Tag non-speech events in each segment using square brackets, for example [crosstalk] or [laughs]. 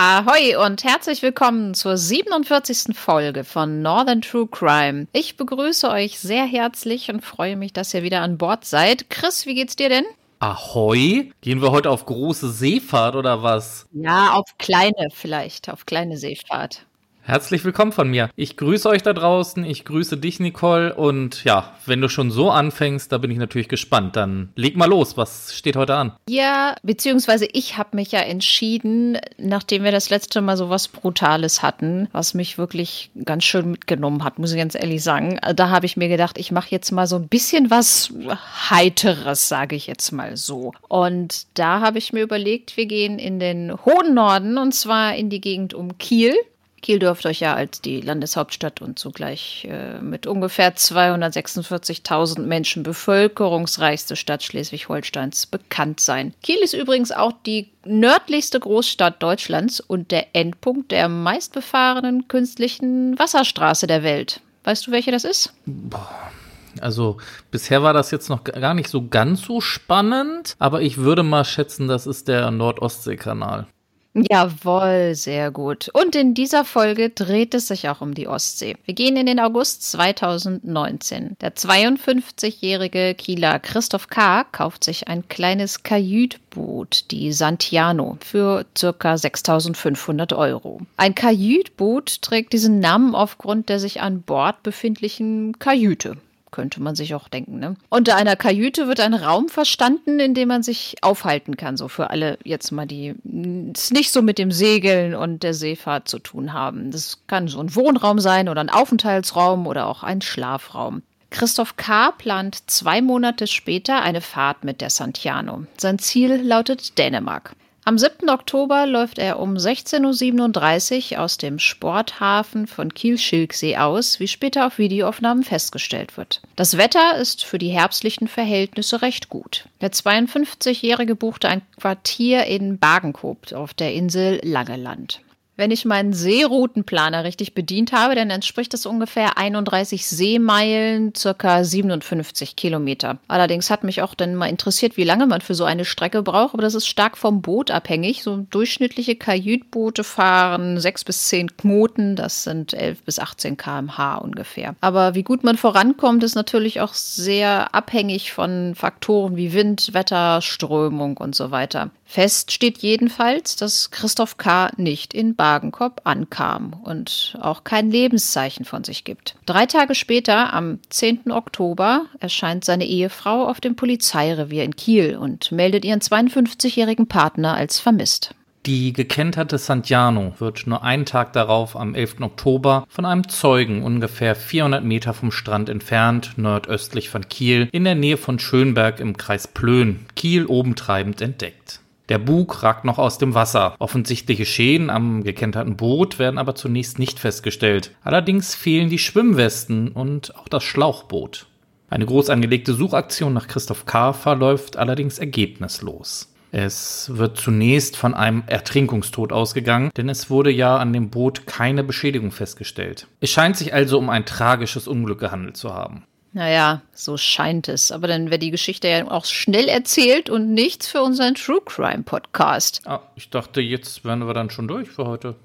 Ahoi und herzlich willkommen zur 47. Folge von Northern True Crime. Ich begrüße euch sehr herzlich und freue mich, dass ihr wieder an Bord seid. Chris, wie geht's dir denn? Ahoi? Gehen wir heute auf große Seefahrt oder was? Ja, auf kleine vielleicht, auf kleine Seefahrt. Herzlich willkommen von mir. Ich grüße euch da draußen, ich grüße dich, Nicole. Und ja, wenn du schon so anfängst, da bin ich natürlich gespannt. Dann leg mal los, was steht heute an? Ja, beziehungsweise ich habe mich ja entschieden, nachdem wir das letzte Mal so was Brutales hatten, was mich wirklich ganz schön mitgenommen hat, muss ich ganz ehrlich sagen. Da habe ich mir gedacht, ich mache jetzt mal so ein bisschen was Heiteres, sage ich jetzt mal so. Und da habe ich mir überlegt, wir gehen in den hohen Norden und zwar in die Gegend um Kiel. Kiel dürfte euch ja als die Landeshauptstadt und zugleich äh, mit ungefähr 246.000 Menschen bevölkerungsreichste Stadt Schleswig-Holsteins bekannt sein. Kiel ist übrigens auch die nördlichste Großstadt Deutschlands und der Endpunkt der meistbefahrenen künstlichen Wasserstraße der Welt. Weißt du, welche das ist? Boah. Also bisher war das jetzt noch gar nicht so ganz so spannend, aber ich würde mal schätzen, das ist der Nordostseekanal. Jawohl, sehr gut. Und in dieser Folge dreht es sich auch um die Ostsee. Wir gehen in den August 2019. Der 52-jährige Kieler Christoph K. kauft sich ein kleines Kajütboot, die Santiano, für ca. 6500 Euro. Ein Kajütboot trägt diesen Namen aufgrund der sich an Bord befindlichen Kajüte könnte man sich auch denken. Ne? Unter einer Kajüte wird ein Raum verstanden, in dem man sich aufhalten kann. So für alle jetzt mal, die es nicht so mit dem Segeln und der Seefahrt zu tun haben. Das kann so ein Wohnraum sein oder ein Aufenthaltsraum oder auch ein Schlafraum. Christoph K. plant zwei Monate später eine Fahrt mit der Santiano. Sein Ziel lautet Dänemark. Am 7. Oktober läuft er um 16.37 Uhr aus dem Sporthafen von Kiel-Schilksee aus, wie später auf Videoaufnahmen festgestellt wird. Das Wetter ist für die herbstlichen Verhältnisse recht gut. Der 52-Jährige buchte ein Quartier in Bagenkop auf der Insel Langeland. Wenn ich meinen Seeroutenplaner richtig bedient habe, dann entspricht das ungefähr 31 Seemeilen, circa 57 Kilometer. Allerdings hat mich auch dann mal interessiert, wie lange man für so eine Strecke braucht, aber das ist stark vom Boot abhängig. So durchschnittliche Kajütboote fahren 6 bis 10 Knoten, das sind 11 bis 18 kmh ungefähr. Aber wie gut man vorankommt, ist natürlich auch sehr abhängig von Faktoren wie Wind, Wetter, Strömung und so weiter. Fest steht jedenfalls, dass Christoph K. nicht in Bagenkop ankam und auch kein Lebenszeichen von sich gibt. Drei Tage später, am 10. Oktober, erscheint seine Ehefrau auf dem Polizeirevier in Kiel und meldet ihren 52-jährigen Partner als vermisst. Die gekenterte Santiano wird nur einen Tag darauf, am 11. Oktober, von einem Zeugen ungefähr 400 Meter vom Strand entfernt, nordöstlich von Kiel, in der Nähe von Schönberg im Kreis Plön, Kiel obentreibend entdeckt. Der Bug ragt noch aus dem Wasser. Offensichtliche Schäden am gekenterten Boot werden aber zunächst nicht festgestellt. Allerdings fehlen die Schwimmwesten und auch das Schlauchboot. Eine groß angelegte Suchaktion nach Christoph K. verläuft allerdings ergebnislos. Es wird zunächst von einem Ertrinkungstod ausgegangen, denn es wurde ja an dem Boot keine Beschädigung festgestellt. Es scheint sich also um ein tragisches Unglück gehandelt zu haben. Naja, so scheint es. Aber dann wäre die Geschichte ja auch schnell erzählt und nichts für unseren True Crime Podcast. Ah, ich dachte, jetzt wären wir dann schon durch für heute.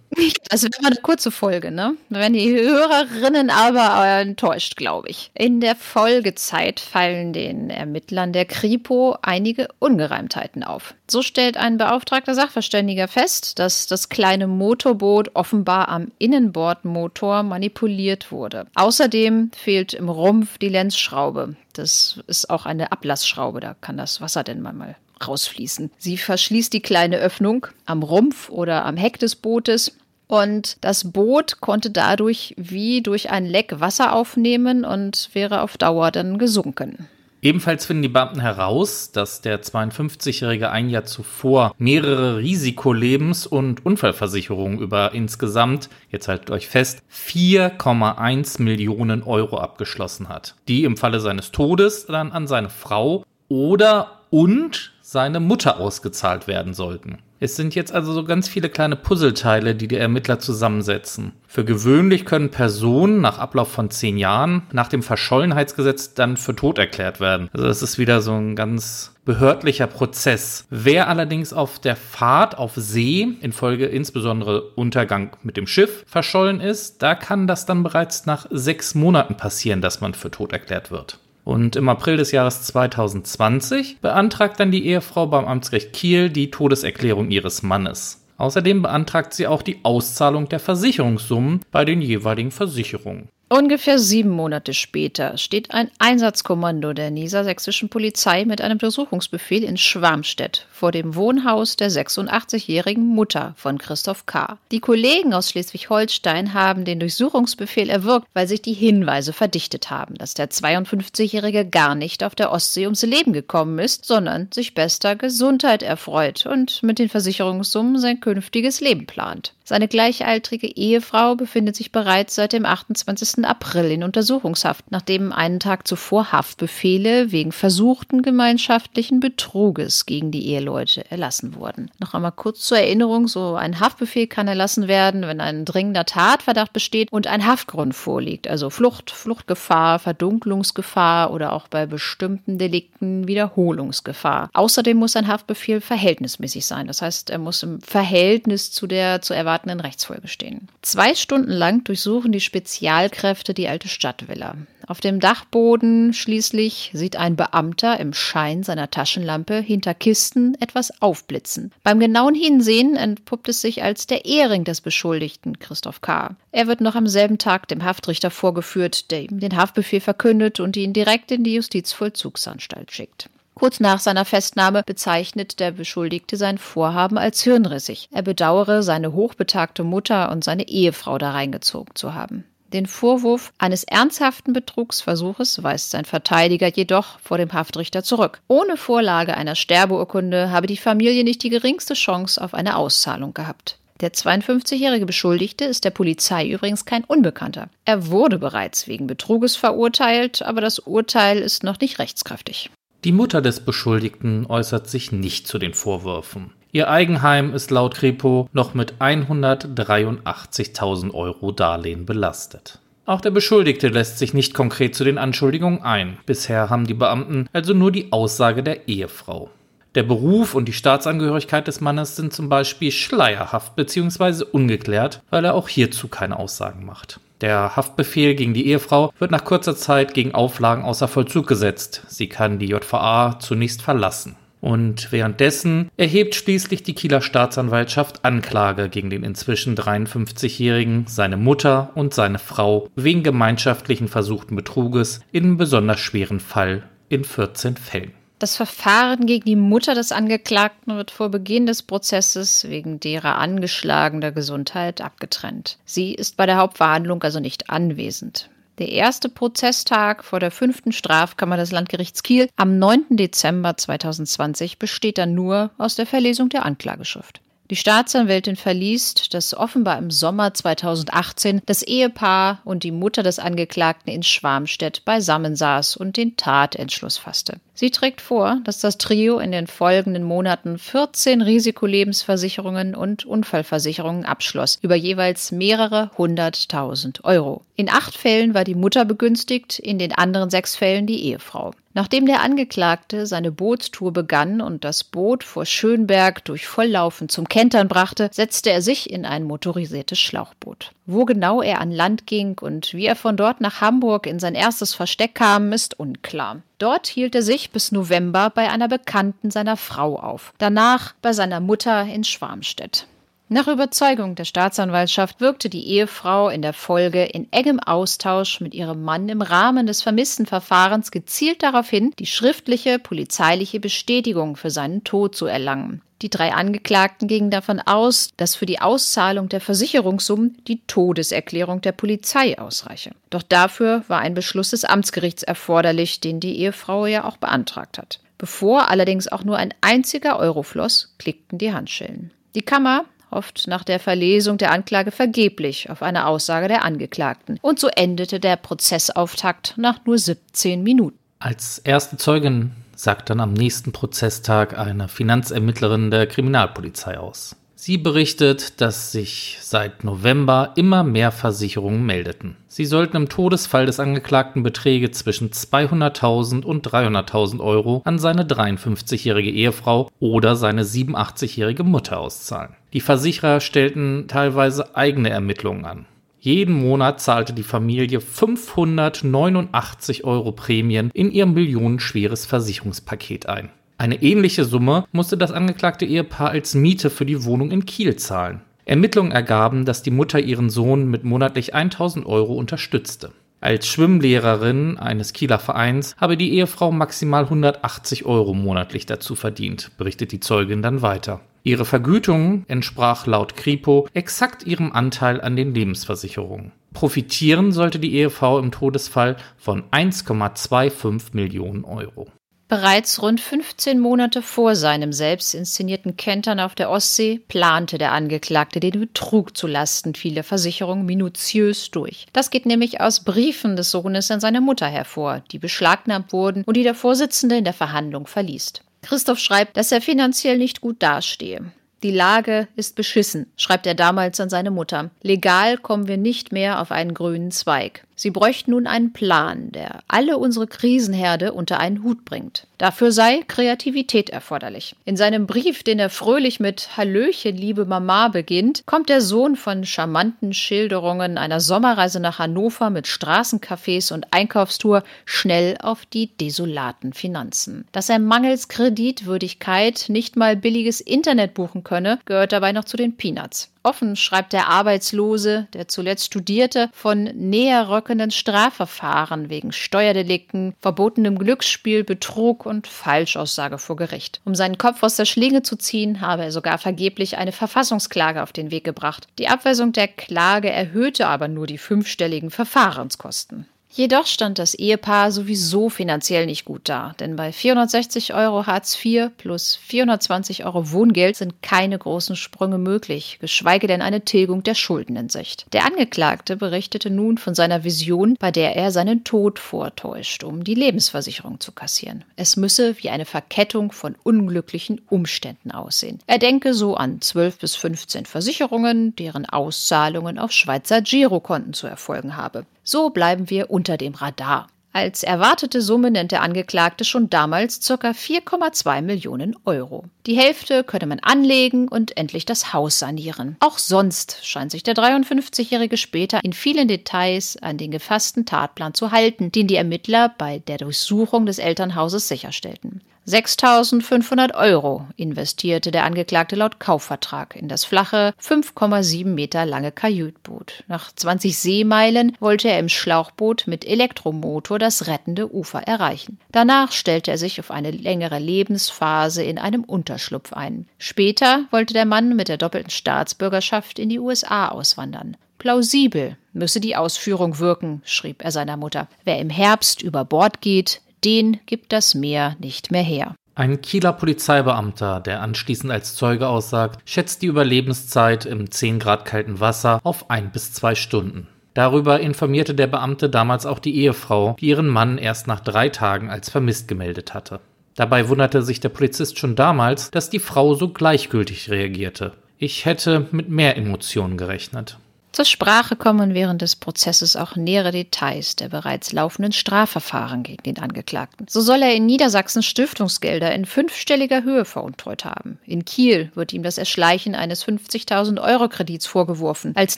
Also wäre eine kurze Folge, ne? Da werden die Hörerinnen aber enttäuscht, glaube ich. In der Folgezeit fallen den Ermittlern der Kripo einige Ungereimtheiten auf. So stellt ein beauftragter Sachverständiger fest, dass das kleine Motorboot offenbar am Innenbordmotor manipuliert wurde. Außerdem fehlt im Rumpf die Lenzschraube. Das ist auch eine Ablassschraube, da kann das Wasser denn mal rausfließen. Sie verschließt die kleine Öffnung am Rumpf oder am Heck des Bootes und das Boot konnte dadurch wie durch ein Leck Wasser aufnehmen und wäre auf Dauer dann gesunken. Ebenfalls finden die Beamten heraus, dass der 52-Jährige ein Jahr zuvor mehrere Risikolebens- und Unfallversicherungen über insgesamt, jetzt haltet euch fest, 4,1 Millionen Euro abgeschlossen hat, die im Falle seines Todes dann an seine Frau oder und seine Mutter ausgezahlt werden sollten. Es sind jetzt also so ganz viele kleine Puzzleteile, die die Ermittler zusammensetzen. Für gewöhnlich können Personen nach Ablauf von zehn Jahren nach dem Verschollenheitsgesetz dann für tot erklärt werden. Also das ist wieder so ein ganz behördlicher Prozess. Wer allerdings auf der Fahrt auf See infolge insbesondere Untergang mit dem Schiff verschollen ist, da kann das dann bereits nach sechs Monaten passieren, dass man für tot erklärt wird. Und im April des Jahres 2020 beantragt dann die Ehefrau beim Amtsgericht Kiel die Todeserklärung ihres Mannes. Außerdem beantragt sie auch die Auszahlung der Versicherungssummen bei den jeweiligen Versicherungen. Ungefähr sieben Monate später steht ein Einsatzkommando der niedersächsischen Polizei mit einem Durchsuchungsbefehl in Schwarmstedt vor dem Wohnhaus der 86-jährigen Mutter von Christoph K. Die Kollegen aus Schleswig-Holstein haben den Durchsuchungsbefehl erwirkt, weil sich die Hinweise verdichtet haben, dass der 52-Jährige gar nicht auf der Ostsee ums Leben gekommen ist, sondern sich bester Gesundheit erfreut und mit den Versicherungssummen sein künftiges Leben plant. Seine gleichaltrige Ehefrau befindet sich bereits seit dem 28. April in Untersuchungshaft, nachdem einen Tag zuvor Haftbefehle wegen versuchten gemeinschaftlichen Betruges gegen die Eheleute erlassen wurden. Noch einmal kurz zur Erinnerung, so ein Haftbefehl kann erlassen werden, wenn ein dringender Tatverdacht besteht und ein Haftgrund vorliegt, also Flucht, Fluchtgefahr, Verdunklungsgefahr oder auch bei bestimmten Delikten Wiederholungsgefahr. Außerdem muss ein Haftbefehl verhältnismäßig sein, das heißt, er muss im Verhältnis zu der zu erwartenden erwartenden Rechtsfolge stehen. Zwei Stunden lang durchsuchen die Spezialkräfte die alte Stadtvilla. Auf dem Dachboden schließlich sieht ein Beamter im Schein seiner Taschenlampe hinter Kisten etwas aufblitzen. Beim genauen Hinsehen entpuppt es sich als der Ehering des Beschuldigten, Christoph K. Er wird noch am selben Tag dem Haftrichter vorgeführt, der ihm den Haftbefehl verkündet und ihn direkt in die Justizvollzugsanstalt schickt. Kurz nach seiner Festnahme bezeichnet der Beschuldigte sein Vorhaben als hirnrissig. Er bedauere, seine hochbetagte Mutter und seine Ehefrau da reingezogen zu haben. Den Vorwurf eines ernsthaften Betrugsversuches weist sein Verteidiger jedoch vor dem Haftrichter zurück. Ohne Vorlage einer Sterbeurkunde habe die Familie nicht die geringste Chance auf eine Auszahlung gehabt. Der 52-jährige Beschuldigte ist der Polizei übrigens kein Unbekannter. Er wurde bereits wegen Betruges verurteilt, aber das Urteil ist noch nicht rechtskräftig. Die Mutter des Beschuldigten äußert sich nicht zu den Vorwürfen. Ihr Eigenheim ist laut Kripo noch mit 183.000 Euro Darlehen belastet. Auch der Beschuldigte lässt sich nicht konkret zu den Anschuldigungen ein. Bisher haben die Beamten also nur die Aussage der Ehefrau. Der Beruf und die Staatsangehörigkeit des Mannes sind zum Beispiel schleierhaft bzw. ungeklärt, weil er auch hierzu keine Aussagen macht. Der Haftbefehl gegen die Ehefrau wird nach kurzer Zeit gegen Auflagen außer Vollzug gesetzt. Sie kann die JVA zunächst verlassen. Und währenddessen erhebt schließlich die Kieler Staatsanwaltschaft Anklage gegen den inzwischen 53-Jährigen, seine Mutter und seine Frau wegen gemeinschaftlichen versuchten Betruges in einem besonders schweren Fall in 14 Fällen. Das Verfahren gegen die Mutter des Angeklagten wird vor Beginn des Prozesses wegen derer angeschlagener Gesundheit abgetrennt. Sie ist bei der Hauptverhandlung also nicht anwesend. Der erste Prozesstag vor der fünften Strafkammer des Landgerichts Kiel am 9. Dezember 2020 besteht dann nur aus der Verlesung der Anklageschrift. Die Staatsanwältin verliest, dass offenbar im Sommer 2018 das Ehepaar und die Mutter des Angeklagten in Schwarmstedt beisammensaß und den Tatentschluss fasste. Sie trägt vor, dass das Trio in den folgenden Monaten 14 Risikolebensversicherungen und Unfallversicherungen abschloss, über jeweils mehrere hunderttausend Euro. In acht Fällen war die Mutter begünstigt, in den anderen sechs Fällen die Ehefrau. Nachdem der Angeklagte seine Bootstour begann und das Boot vor Schönberg durch Volllaufen zum Kentern brachte, setzte er sich in ein motorisiertes Schlauchboot. Wo genau er an Land ging und wie er von dort nach Hamburg in sein erstes Versteck kam, ist unklar. Dort hielt er sich bis November bei einer Bekannten seiner Frau auf, danach bei seiner Mutter in Schwarmstedt. Nach Überzeugung der Staatsanwaltschaft wirkte die Ehefrau in der Folge in engem Austausch mit ihrem Mann im Rahmen des Vermisstenverfahrens gezielt darauf hin, die schriftliche polizeiliche Bestätigung für seinen Tod zu erlangen. Die drei Angeklagten gingen davon aus, dass für die Auszahlung der Versicherungssummen die Todeserklärung der Polizei ausreiche. Doch dafür war ein Beschluss des Amtsgerichts erforderlich, den die Ehefrau ja auch beantragt hat. Bevor allerdings auch nur ein einziger Euro floss, klickten die Handschellen. Die Kammer oft nach der Verlesung der Anklage vergeblich auf eine Aussage der Angeklagten. Und so endete der Prozessauftakt nach nur 17 Minuten. Als erste Zeugin sagt dann am nächsten Prozesstag eine Finanzermittlerin der Kriminalpolizei aus. Sie berichtet, dass sich seit November immer mehr Versicherungen meldeten. Sie sollten im Todesfall des Angeklagten Beträge zwischen 200.000 und 300.000 Euro an seine 53-jährige Ehefrau oder seine 87-jährige Mutter auszahlen. Die Versicherer stellten teilweise eigene Ermittlungen an. Jeden Monat zahlte die Familie 589 Euro Prämien in ihr millionenschweres Versicherungspaket ein. Eine ähnliche Summe musste das angeklagte Ehepaar als Miete für die Wohnung in Kiel zahlen. Ermittlungen ergaben, dass die Mutter ihren Sohn mit monatlich 1000 Euro unterstützte. Als Schwimmlehrerin eines Kieler Vereins habe die Ehefrau maximal 180 Euro monatlich dazu verdient, berichtet die Zeugin dann weiter. Ihre Vergütung entsprach laut Kripo exakt ihrem Anteil an den Lebensversicherungen. Profitieren sollte die Ehefrau im Todesfall von 1,25 Millionen Euro. Bereits rund 15 Monate vor seinem selbst inszenierten Kentern auf der Ostsee plante der Angeklagte den Betrug zu Lasten vieler Versicherungen minutiös durch. Das geht nämlich aus Briefen des Sohnes an seine Mutter hervor, die beschlagnahmt wurden und die der Vorsitzende in der Verhandlung verliest. Christoph schreibt, dass er finanziell nicht gut dastehe. Die Lage ist beschissen, schreibt er damals an seine Mutter. Legal kommen wir nicht mehr auf einen grünen Zweig. Sie bräuchten nun einen Plan, der alle unsere Krisenherde unter einen Hut bringt. Dafür sei Kreativität erforderlich. In seinem Brief, den er fröhlich mit Hallöchen, liebe Mama beginnt, kommt der Sohn von charmanten Schilderungen einer Sommerreise nach Hannover mit Straßencafés und Einkaufstour schnell auf die desolaten Finanzen. Dass er mangels Kreditwürdigkeit nicht mal billiges Internet buchen könne, gehört dabei noch zu den Peanuts. Offen schreibt der Arbeitslose, der zuletzt studierte, von näher rückenden Strafverfahren wegen Steuerdelikten, verbotenem Glücksspiel, Betrug und Falschaussage vor Gericht. Um seinen Kopf aus der Schlinge zu ziehen, habe er sogar vergeblich eine Verfassungsklage auf den Weg gebracht. Die Abweisung der Klage erhöhte aber nur die fünfstelligen Verfahrenskosten. Jedoch stand das Ehepaar sowieso finanziell nicht gut da, denn bei 460 Euro Hartz IV plus 420 Euro Wohngeld sind keine großen Sprünge möglich, geschweige denn eine Tilgung der Schulden in Sicht. Der Angeklagte berichtete nun von seiner Vision, bei der er seinen Tod vortäuscht, um die Lebensversicherung zu kassieren. Es müsse wie eine Verkettung von unglücklichen Umständen aussehen. Er denke so an 12 bis 15 Versicherungen, deren Auszahlungen auf Schweizer Girokonten zu erfolgen habe. So bleiben wir unter dem Radar. Als erwartete Summe nennt der Angeklagte schon damals ca. 4,2 Millionen Euro. Die Hälfte könne man anlegen und endlich das Haus sanieren. Auch sonst scheint sich der 53-Jährige später in vielen Details an den gefassten Tatplan zu halten, den die Ermittler bei der Durchsuchung des Elternhauses sicherstellten. 6.500 Euro investierte der Angeklagte laut Kaufvertrag in das flache, 5,7 Meter lange Kajütboot. Nach 20 Seemeilen wollte er im Schlauchboot mit Elektromotor das rettende Ufer erreichen. Danach stellte er sich auf eine längere Lebensphase in einem Unterschlupf ein. Später wollte der Mann mit der doppelten Staatsbürgerschaft in die USA auswandern. Plausibel müsse die Ausführung wirken, schrieb er seiner Mutter. Wer im Herbst über Bord geht, den gibt das Meer nicht mehr her. Ein Kieler Polizeibeamter, der anschließend als Zeuge aussagt, schätzt die Überlebenszeit im 10 Grad kalten Wasser auf ein bis zwei Stunden. Darüber informierte der Beamte damals auch die Ehefrau, die ihren Mann erst nach drei Tagen als vermisst gemeldet hatte. Dabei wunderte sich der Polizist schon damals, dass die Frau so gleichgültig reagierte. Ich hätte mit mehr Emotionen gerechnet. Zur Sprache kommen während des Prozesses auch nähere Details der bereits laufenden Strafverfahren gegen den Angeklagten. So soll er in Niedersachsen Stiftungsgelder in fünfstelliger Höhe veruntreut haben. In Kiel wird ihm das Erschleichen eines 50.000 Euro Kredits vorgeworfen. Als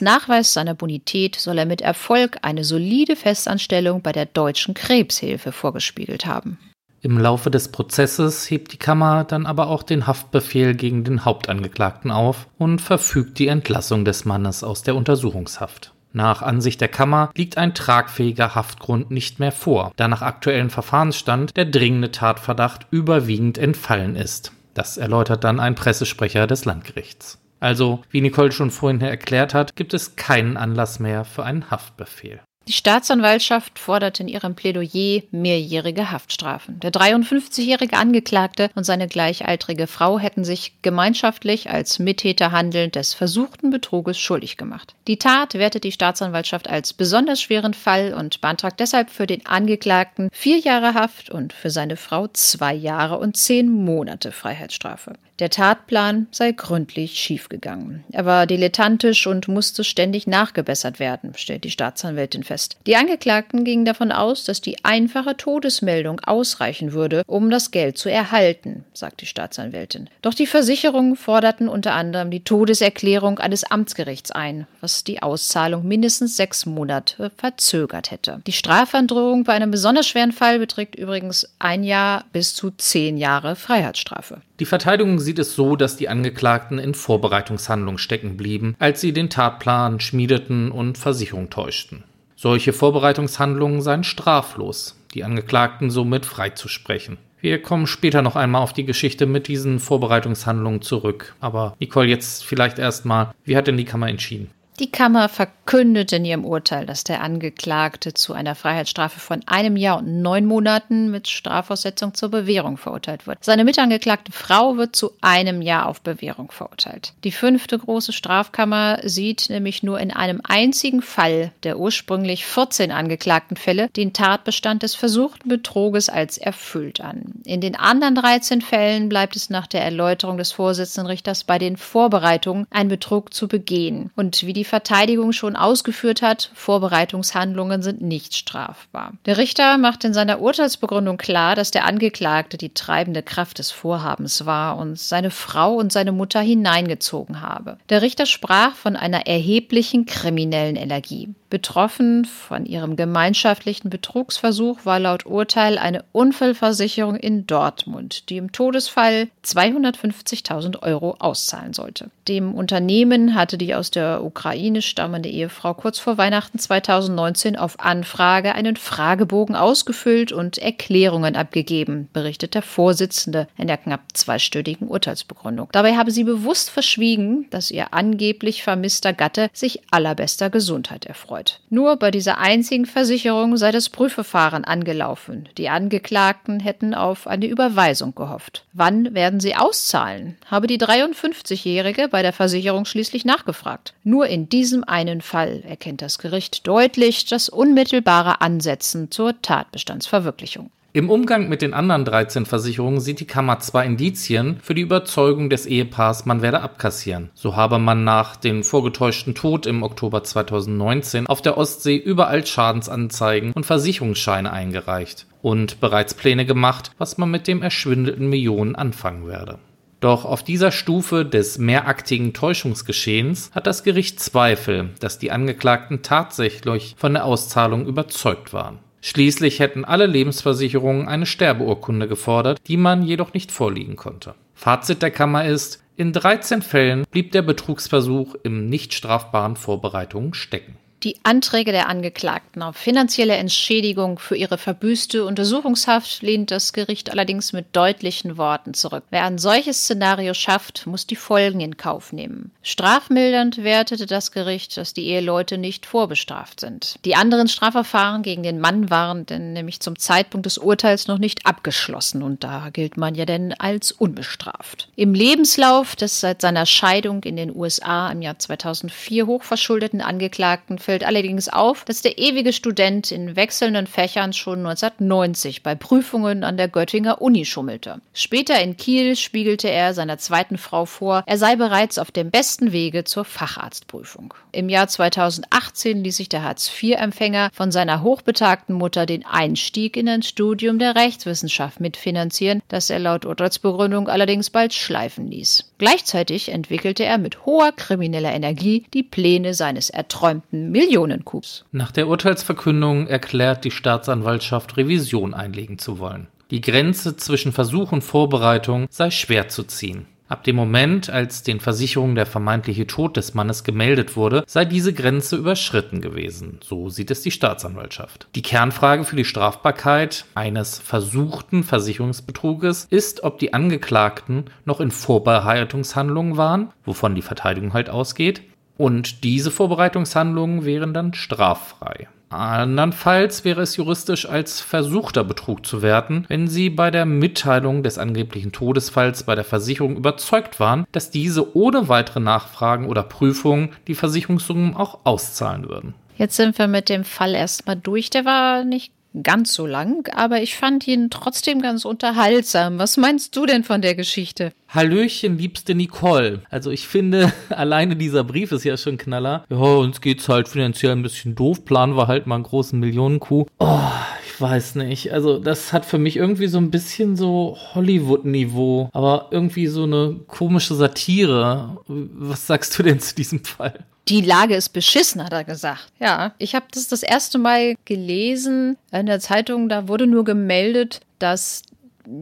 Nachweis seiner Bonität soll er mit Erfolg eine solide Festanstellung bei der Deutschen Krebshilfe vorgespiegelt haben. Im Laufe des Prozesses hebt die Kammer dann aber auch den Haftbefehl gegen den Hauptangeklagten auf und verfügt die Entlassung des Mannes aus der Untersuchungshaft. Nach Ansicht der Kammer liegt ein tragfähiger Haftgrund nicht mehr vor, da nach aktuellem Verfahrensstand der dringende Tatverdacht überwiegend entfallen ist. Das erläutert dann ein Pressesprecher des Landgerichts. Also, wie Nicole schon vorhin erklärt hat, gibt es keinen Anlass mehr für einen Haftbefehl. Die Staatsanwaltschaft fordert in ihrem Plädoyer mehrjährige Haftstrafen. Der 53-jährige Angeklagte und seine gleichaltrige Frau hätten sich gemeinschaftlich als Mittäter handelnd des versuchten Betruges schuldig gemacht. Die Tat wertet die Staatsanwaltschaft als besonders schweren Fall und beantragt deshalb für den Angeklagten vier Jahre Haft und für seine Frau zwei Jahre und zehn Monate Freiheitsstrafe. Der Tatplan sei gründlich schiefgegangen. Er war dilettantisch und musste ständig nachgebessert werden, stellt die Staatsanwältin fest. Die Angeklagten gingen davon aus, dass die einfache Todesmeldung ausreichen würde, um das Geld zu erhalten, sagt die Staatsanwältin. Doch die Versicherungen forderten unter anderem die Todeserklärung eines Amtsgerichts ein, was die Auszahlung mindestens sechs Monate verzögert hätte. Die Strafandrohung bei einem besonders schweren Fall beträgt übrigens ein Jahr bis zu zehn Jahre Freiheitsstrafe. Die Verteidigung sieht es so, dass die Angeklagten in Vorbereitungshandlungen stecken blieben, als sie den Tatplan schmiedeten und Versicherung täuschten. Solche Vorbereitungshandlungen seien straflos, die Angeklagten somit freizusprechen. Wir kommen später noch einmal auf die Geschichte mit diesen Vorbereitungshandlungen zurück. Aber Nicole, jetzt vielleicht erstmal, wie hat denn die Kammer entschieden? Die Kammer verkündet in ihrem Urteil, dass der Angeklagte zu einer Freiheitsstrafe von einem Jahr und neun Monaten mit Strafaussetzung zur Bewährung verurteilt wird. Seine mitangeklagte Frau wird zu einem Jahr auf Bewährung verurteilt. Die fünfte große Strafkammer sieht nämlich nur in einem einzigen Fall der ursprünglich 14 angeklagten Fälle den Tatbestand des versuchten Betruges als erfüllt an. In den anderen 13 Fällen bleibt es nach der Erläuterung des Vorsitzenden Richters bei den Vorbereitungen, einen Betrug zu begehen. Und wie die Verteidigung schon ausgeführt hat, Vorbereitungshandlungen sind nicht strafbar. Der Richter macht in seiner Urteilsbegründung klar, dass der Angeklagte die treibende Kraft des Vorhabens war und seine Frau und seine Mutter hineingezogen habe. Der Richter sprach von einer erheblichen kriminellen Energie. Betroffen von ihrem gemeinschaftlichen Betrugsversuch war laut Urteil eine Unfallversicherung in Dortmund, die im Todesfall 250.000 Euro auszahlen sollte. Dem Unternehmen hatte die aus der Ukraine stammende Ehefrau kurz vor Weihnachten 2019 auf Anfrage einen Fragebogen ausgefüllt und Erklärungen abgegeben, berichtet der Vorsitzende in der knapp zweistündigen Urteilsbegründung. Dabei habe sie bewusst verschwiegen, dass ihr angeblich vermisster Gatte sich allerbester Gesundheit erfreut. Nur bei dieser einzigen Versicherung sei das Prüfverfahren angelaufen. Die Angeklagten hätten auf eine Überweisung gehofft. Wann werden sie auszahlen? habe die 53-Jährige bei der Versicherung schließlich nachgefragt. Nur in diesem einen Fall erkennt das Gericht deutlich das unmittelbare Ansetzen zur Tatbestandsverwirklichung. Im Umgang mit den anderen 13 Versicherungen sieht die Kammer zwei Indizien für die Überzeugung des Ehepaars, man werde abkassieren. So habe man nach dem vorgetäuschten Tod im Oktober 2019 auf der Ostsee überall Schadensanzeigen und Versicherungsscheine eingereicht und bereits Pläne gemacht, was man mit dem erschwindelten Millionen anfangen werde. Doch auf dieser Stufe des mehraktigen Täuschungsgeschehens hat das Gericht Zweifel, dass die Angeklagten tatsächlich von der Auszahlung überzeugt waren. Schließlich hätten alle Lebensversicherungen eine Sterbeurkunde gefordert, die man jedoch nicht vorliegen konnte. Fazit der Kammer ist, in 13 Fällen blieb der Betrugsversuch im nicht strafbaren Vorbereitungen stecken. Die Anträge der Angeklagten auf finanzielle Entschädigung für ihre verbüßte Untersuchungshaft lehnt das Gericht allerdings mit deutlichen Worten zurück. Wer ein solches Szenario schafft, muss die Folgen in Kauf nehmen. Strafmildernd wertete das Gericht, dass die Eheleute nicht vorbestraft sind. Die anderen Strafverfahren gegen den Mann waren denn nämlich zum Zeitpunkt des Urteils noch nicht abgeschlossen und da gilt man ja denn als unbestraft. Im Lebenslauf des seit seiner Scheidung in den USA im Jahr 2004 hochverschuldeten Angeklagten fällt allerdings auf, dass der ewige Student in wechselnden Fächern schon 1990 bei Prüfungen an der Göttinger Uni schummelte. Später in Kiel spiegelte er seiner zweiten Frau vor, er sei bereits auf dem besten Wege zur Facharztprüfung. Im Jahr 2018 ließ sich der Hartz-IV-Empfänger von seiner hochbetagten Mutter den Einstieg in ein Studium der Rechtswissenschaft mitfinanzieren, das er laut Urteilsbegründung allerdings bald schleifen ließ. Gleichzeitig entwickelte er mit hoher krimineller Energie die Pläne seines erträumten Millionenkubs. Nach der Urteilsverkündung erklärt die Staatsanwaltschaft Revision einlegen zu wollen. Die Grenze zwischen Versuch und Vorbereitung sei schwer zu ziehen. Ab dem Moment, als den Versicherungen der vermeintliche Tod des Mannes gemeldet wurde, sei diese Grenze überschritten gewesen. So sieht es die Staatsanwaltschaft. Die Kernfrage für die Strafbarkeit eines versuchten Versicherungsbetruges ist, ob die Angeklagten noch in Vorbereitungshandlungen waren, wovon die Verteidigung halt ausgeht, und diese Vorbereitungshandlungen wären dann straffrei. Andernfalls wäre es juristisch als versuchter Betrug zu werten, wenn sie bei der Mitteilung des angeblichen Todesfalls bei der Versicherung überzeugt waren, dass diese ohne weitere Nachfragen oder Prüfungen die Versicherungssummen auch auszahlen würden. Jetzt sind wir mit dem Fall erstmal durch. Der war nicht ganz so lang, aber ich fand ihn trotzdem ganz unterhaltsam. Was meinst du denn von der Geschichte? Hallöchen, liebste Nicole. Also ich finde, [laughs] alleine dieser Brief ist ja schon Knaller. Ja, uns geht's halt finanziell ein bisschen doof. Planen wir halt mal einen großen Millionenkuh. Oh, ich weiß nicht. Also das hat für mich irgendwie so ein bisschen so Hollywood-Niveau, aber irgendwie so eine komische Satire. Was sagst du denn zu diesem Fall? Die Lage ist beschissen, hat er gesagt. Ja, ich habe das das erste Mal gelesen in der Zeitung. Da wurde nur gemeldet, dass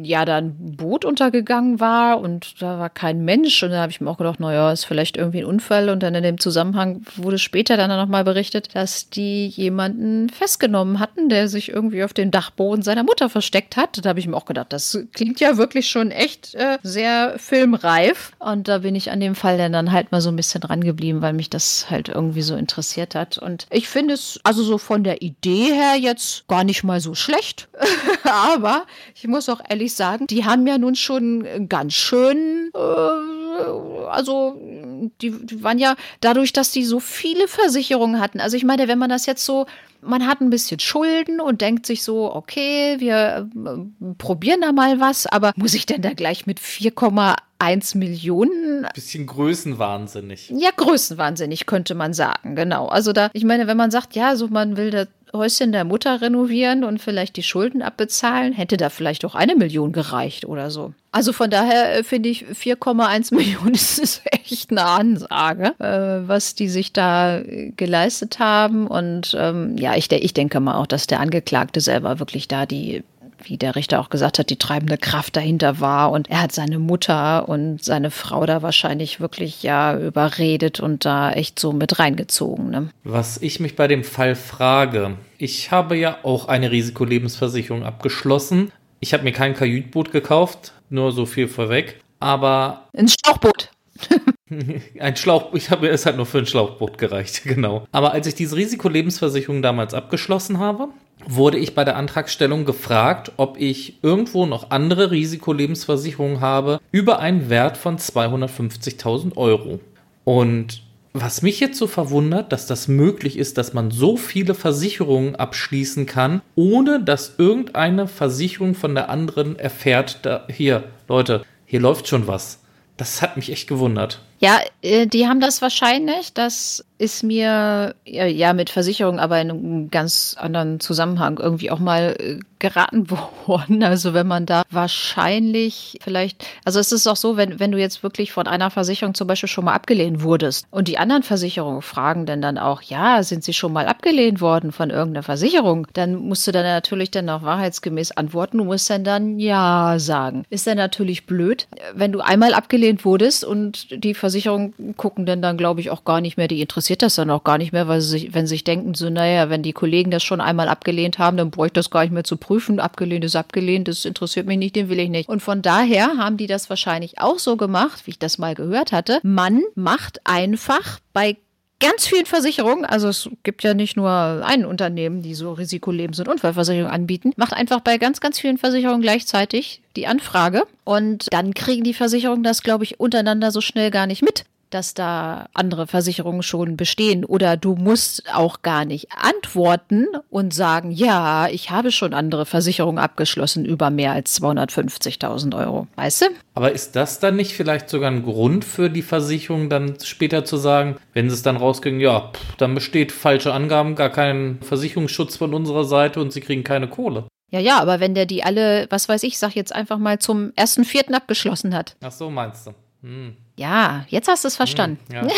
ja, da ein Boot untergegangen war und da war kein Mensch. Und da habe ich mir auch gedacht, naja, ist vielleicht irgendwie ein Unfall. Und dann in dem Zusammenhang wurde später dann nochmal berichtet, dass die jemanden festgenommen hatten, der sich irgendwie auf dem Dachboden seiner Mutter versteckt hat. Da habe ich mir auch gedacht, das klingt ja wirklich schon echt äh, sehr filmreif. Und da bin ich an dem Fall dann halt mal so ein bisschen dran geblieben, weil mich das halt irgendwie so interessiert hat. Und ich finde es also so von der Idee her jetzt gar nicht mal so schlecht. [laughs] Aber ich muss auch ehrlich sagen, die haben ja nun schon ganz schön, äh, also die, die waren ja dadurch, dass die so viele Versicherungen hatten. Also ich meine, wenn man das jetzt so man hat ein bisschen Schulden und denkt sich so, okay, wir äh, probieren da mal was, aber muss ich denn da gleich mit 4,1 Millionen? Bisschen größenwahnsinnig. Ja, größenwahnsinnig könnte man sagen, genau. Also da, ich meine, wenn man sagt, ja, so man will da Häuschen der Mutter renovieren und vielleicht die Schulden abbezahlen, hätte da vielleicht auch eine Million gereicht oder so. Also von daher äh, finde ich 4,1 [laughs] Millionen ist echt eine Ansage, äh, was die sich da äh, geleistet haben. Und ähm, ja, ich, ich denke mal auch, dass der Angeklagte selber wirklich da die wie der Richter auch gesagt hat, die treibende Kraft dahinter war. Und er hat seine Mutter und seine Frau da wahrscheinlich wirklich ja überredet und da echt so mit reingezogen. Ne? Was ich mich bei dem Fall frage, ich habe ja auch eine Risikolebensversicherung abgeschlossen. Ich habe mir kein Kajütboot gekauft, nur so viel vorweg. Aber. [laughs] Ein Schlauchboot. Ein Schlauch, ich habe, es hat nur für ein Schlauchboot gereicht, [laughs] genau. Aber als ich diese Risikolebensversicherung damals abgeschlossen habe, wurde ich bei der Antragstellung gefragt, ob ich irgendwo noch andere Risikolebensversicherungen habe über einen Wert von 250.000 Euro. Und was mich jetzt so verwundert, dass das möglich ist, dass man so viele Versicherungen abschließen kann, ohne dass irgendeine Versicherung von der anderen erfährt, da, hier, Leute, hier läuft schon was. Das hat mich echt gewundert. Ja, äh, die haben das wahrscheinlich. Das ist mir ja mit Versicherung, aber in einem ganz anderen Zusammenhang irgendwie auch mal äh, geraten [laughs] worden. Also wenn man da wahrscheinlich vielleicht, also es ist auch so, wenn, wenn du jetzt wirklich von einer Versicherung zum Beispiel schon mal abgelehnt wurdest und die anderen Versicherungen fragen denn dann auch, ja, sind sie schon mal abgelehnt worden von irgendeiner Versicherung, dann musst du dann natürlich dann auch wahrheitsgemäß antworten. Du musst dann dann ja sagen. Ist dann natürlich blöd, wenn du einmal abgelehnt wurdest und die Versicherung gucken dann dann, glaube ich, auch gar nicht mehr, die interessiert das dann auch gar nicht mehr, weil sie sich, wenn sie sich denken, so, naja, wenn die Kollegen das schon einmal abgelehnt haben, dann bräuchte ich das gar nicht mehr zu prüfen. Abgelehnt ist abgelehnt, das interessiert mich nicht, den will ich nicht. Und von daher haben die das wahrscheinlich auch so gemacht, wie ich das mal gehört hatte. Man macht einfach bei ganz vielen Versicherungen, also es gibt ja nicht nur ein Unternehmen, die so Risikolebens- und Unfallversicherungen anbieten, macht einfach bei ganz, ganz vielen Versicherungen gleichzeitig die Anfrage. Und dann kriegen die Versicherungen das, glaube ich, untereinander so schnell gar nicht mit dass da andere Versicherungen schon bestehen oder du musst auch gar nicht antworten und sagen, ja, ich habe schon andere Versicherungen abgeschlossen über mehr als 250.000 Euro. Weißt du? Aber ist das dann nicht vielleicht sogar ein Grund für die Versicherung, dann später zu sagen, wenn sie es dann rausgehen, ja, pff, dann besteht falsche Angaben, gar kein Versicherungsschutz von unserer Seite und sie kriegen keine Kohle? Ja, ja, aber wenn der die alle, was weiß ich, sag jetzt einfach mal zum ersten Vierten abgeschlossen hat. Ach so, meinst du? Hm. Ja, jetzt hast du es verstanden. Hm, ja.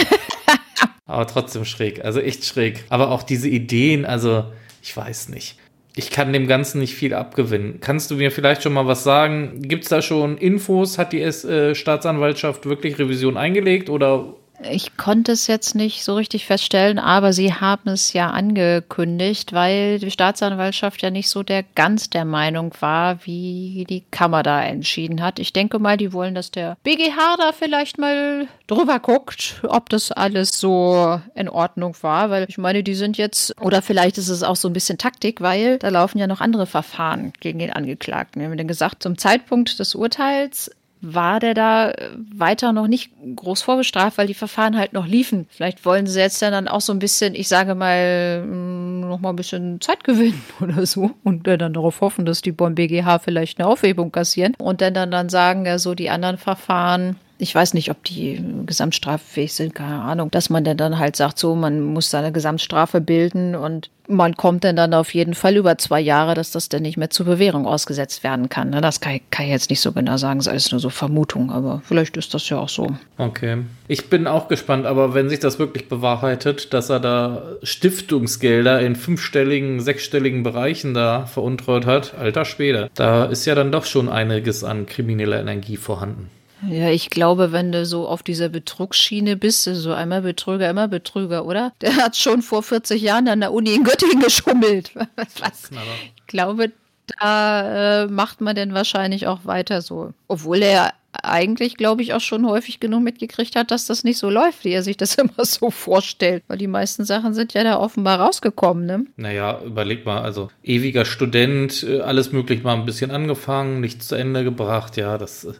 [laughs] Aber trotzdem schräg, also echt schräg. Aber auch diese Ideen, also ich weiß nicht. Ich kann dem Ganzen nicht viel abgewinnen. Kannst du mir vielleicht schon mal was sagen? Gibt es da schon Infos? Hat die äh, Staatsanwaltschaft wirklich Revision eingelegt oder ich konnte es jetzt nicht so richtig feststellen, aber sie haben es ja angekündigt, weil die Staatsanwaltschaft ja nicht so der ganz der Meinung war, wie die Kammer da entschieden hat. Ich denke mal, die wollen, dass der BGH da vielleicht mal drüber guckt, ob das alles so in Ordnung war, weil ich meine, die sind jetzt, oder vielleicht ist es auch so ein bisschen Taktik, weil da laufen ja noch andere Verfahren gegen den Angeklagten. Wir haben dann gesagt, zum Zeitpunkt des Urteils war der da weiter noch nicht groß vorbestraft, weil die Verfahren halt noch liefen. Vielleicht wollen sie jetzt dann auch so ein bisschen, ich sage mal, mm, noch mal ein bisschen Zeit gewinnen [laughs] oder so und dann darauf hoffen, dass die Bonn BGH vielleicht eine Aufhebung kassieren und dann dann, dann sagen ja so die anderen Verfahren, ich weiß nicht, ob die gesamtstraffähig sind, keine Ahnung, dass man denn dann halt sagt, so, man muss seine Gesamtstrafe bilden und man kommt denn dann auf jeden Fall über zwei Jahre, dass das dann nicht mehr zur Bewährung ausgesetzt werden kann. Ne? Das kann ich, kann ich jetzt nicht so genau sagen, es ist alles nur so Vermutung, aber vielleicht ist das ja auch so. Okay. Ich bin auch gespannt, aber wenn sich das wirklich bewahrheitet, dass er da Stiftungsgelder in fünfstelligen, sechsstelligen Bereichen da veruntreut hat, alter Schwede, da ist ja dann doch schon einiges an krimineller Energie vorhanden. Ja, ich glaube, wenn du so auf dieser Betrugsschiene bist, so einmal Betrüger, immer Betrüger, oder? Der hat schon vor 40 Jahren an der Uni in Göttingen [laughs] geschummelt. Was? Ich glaube, da äh, macht man denn wahrscheinlich auch weiter so. Obwohl er eigentlich, glaube ich, auch schon häufig genug mitgekriegt hat, dass das nicht so läuft, wie er sich das [laughs] immer so vorstellt. Weil die meisten Sachen sind ja da offenbar rausgekommen, ne? Naja, überleg mal, also ewiger Student, äh, alles möglich mal ein bisschen angefangen, nichts zu Ende gebracht, ja, das äh,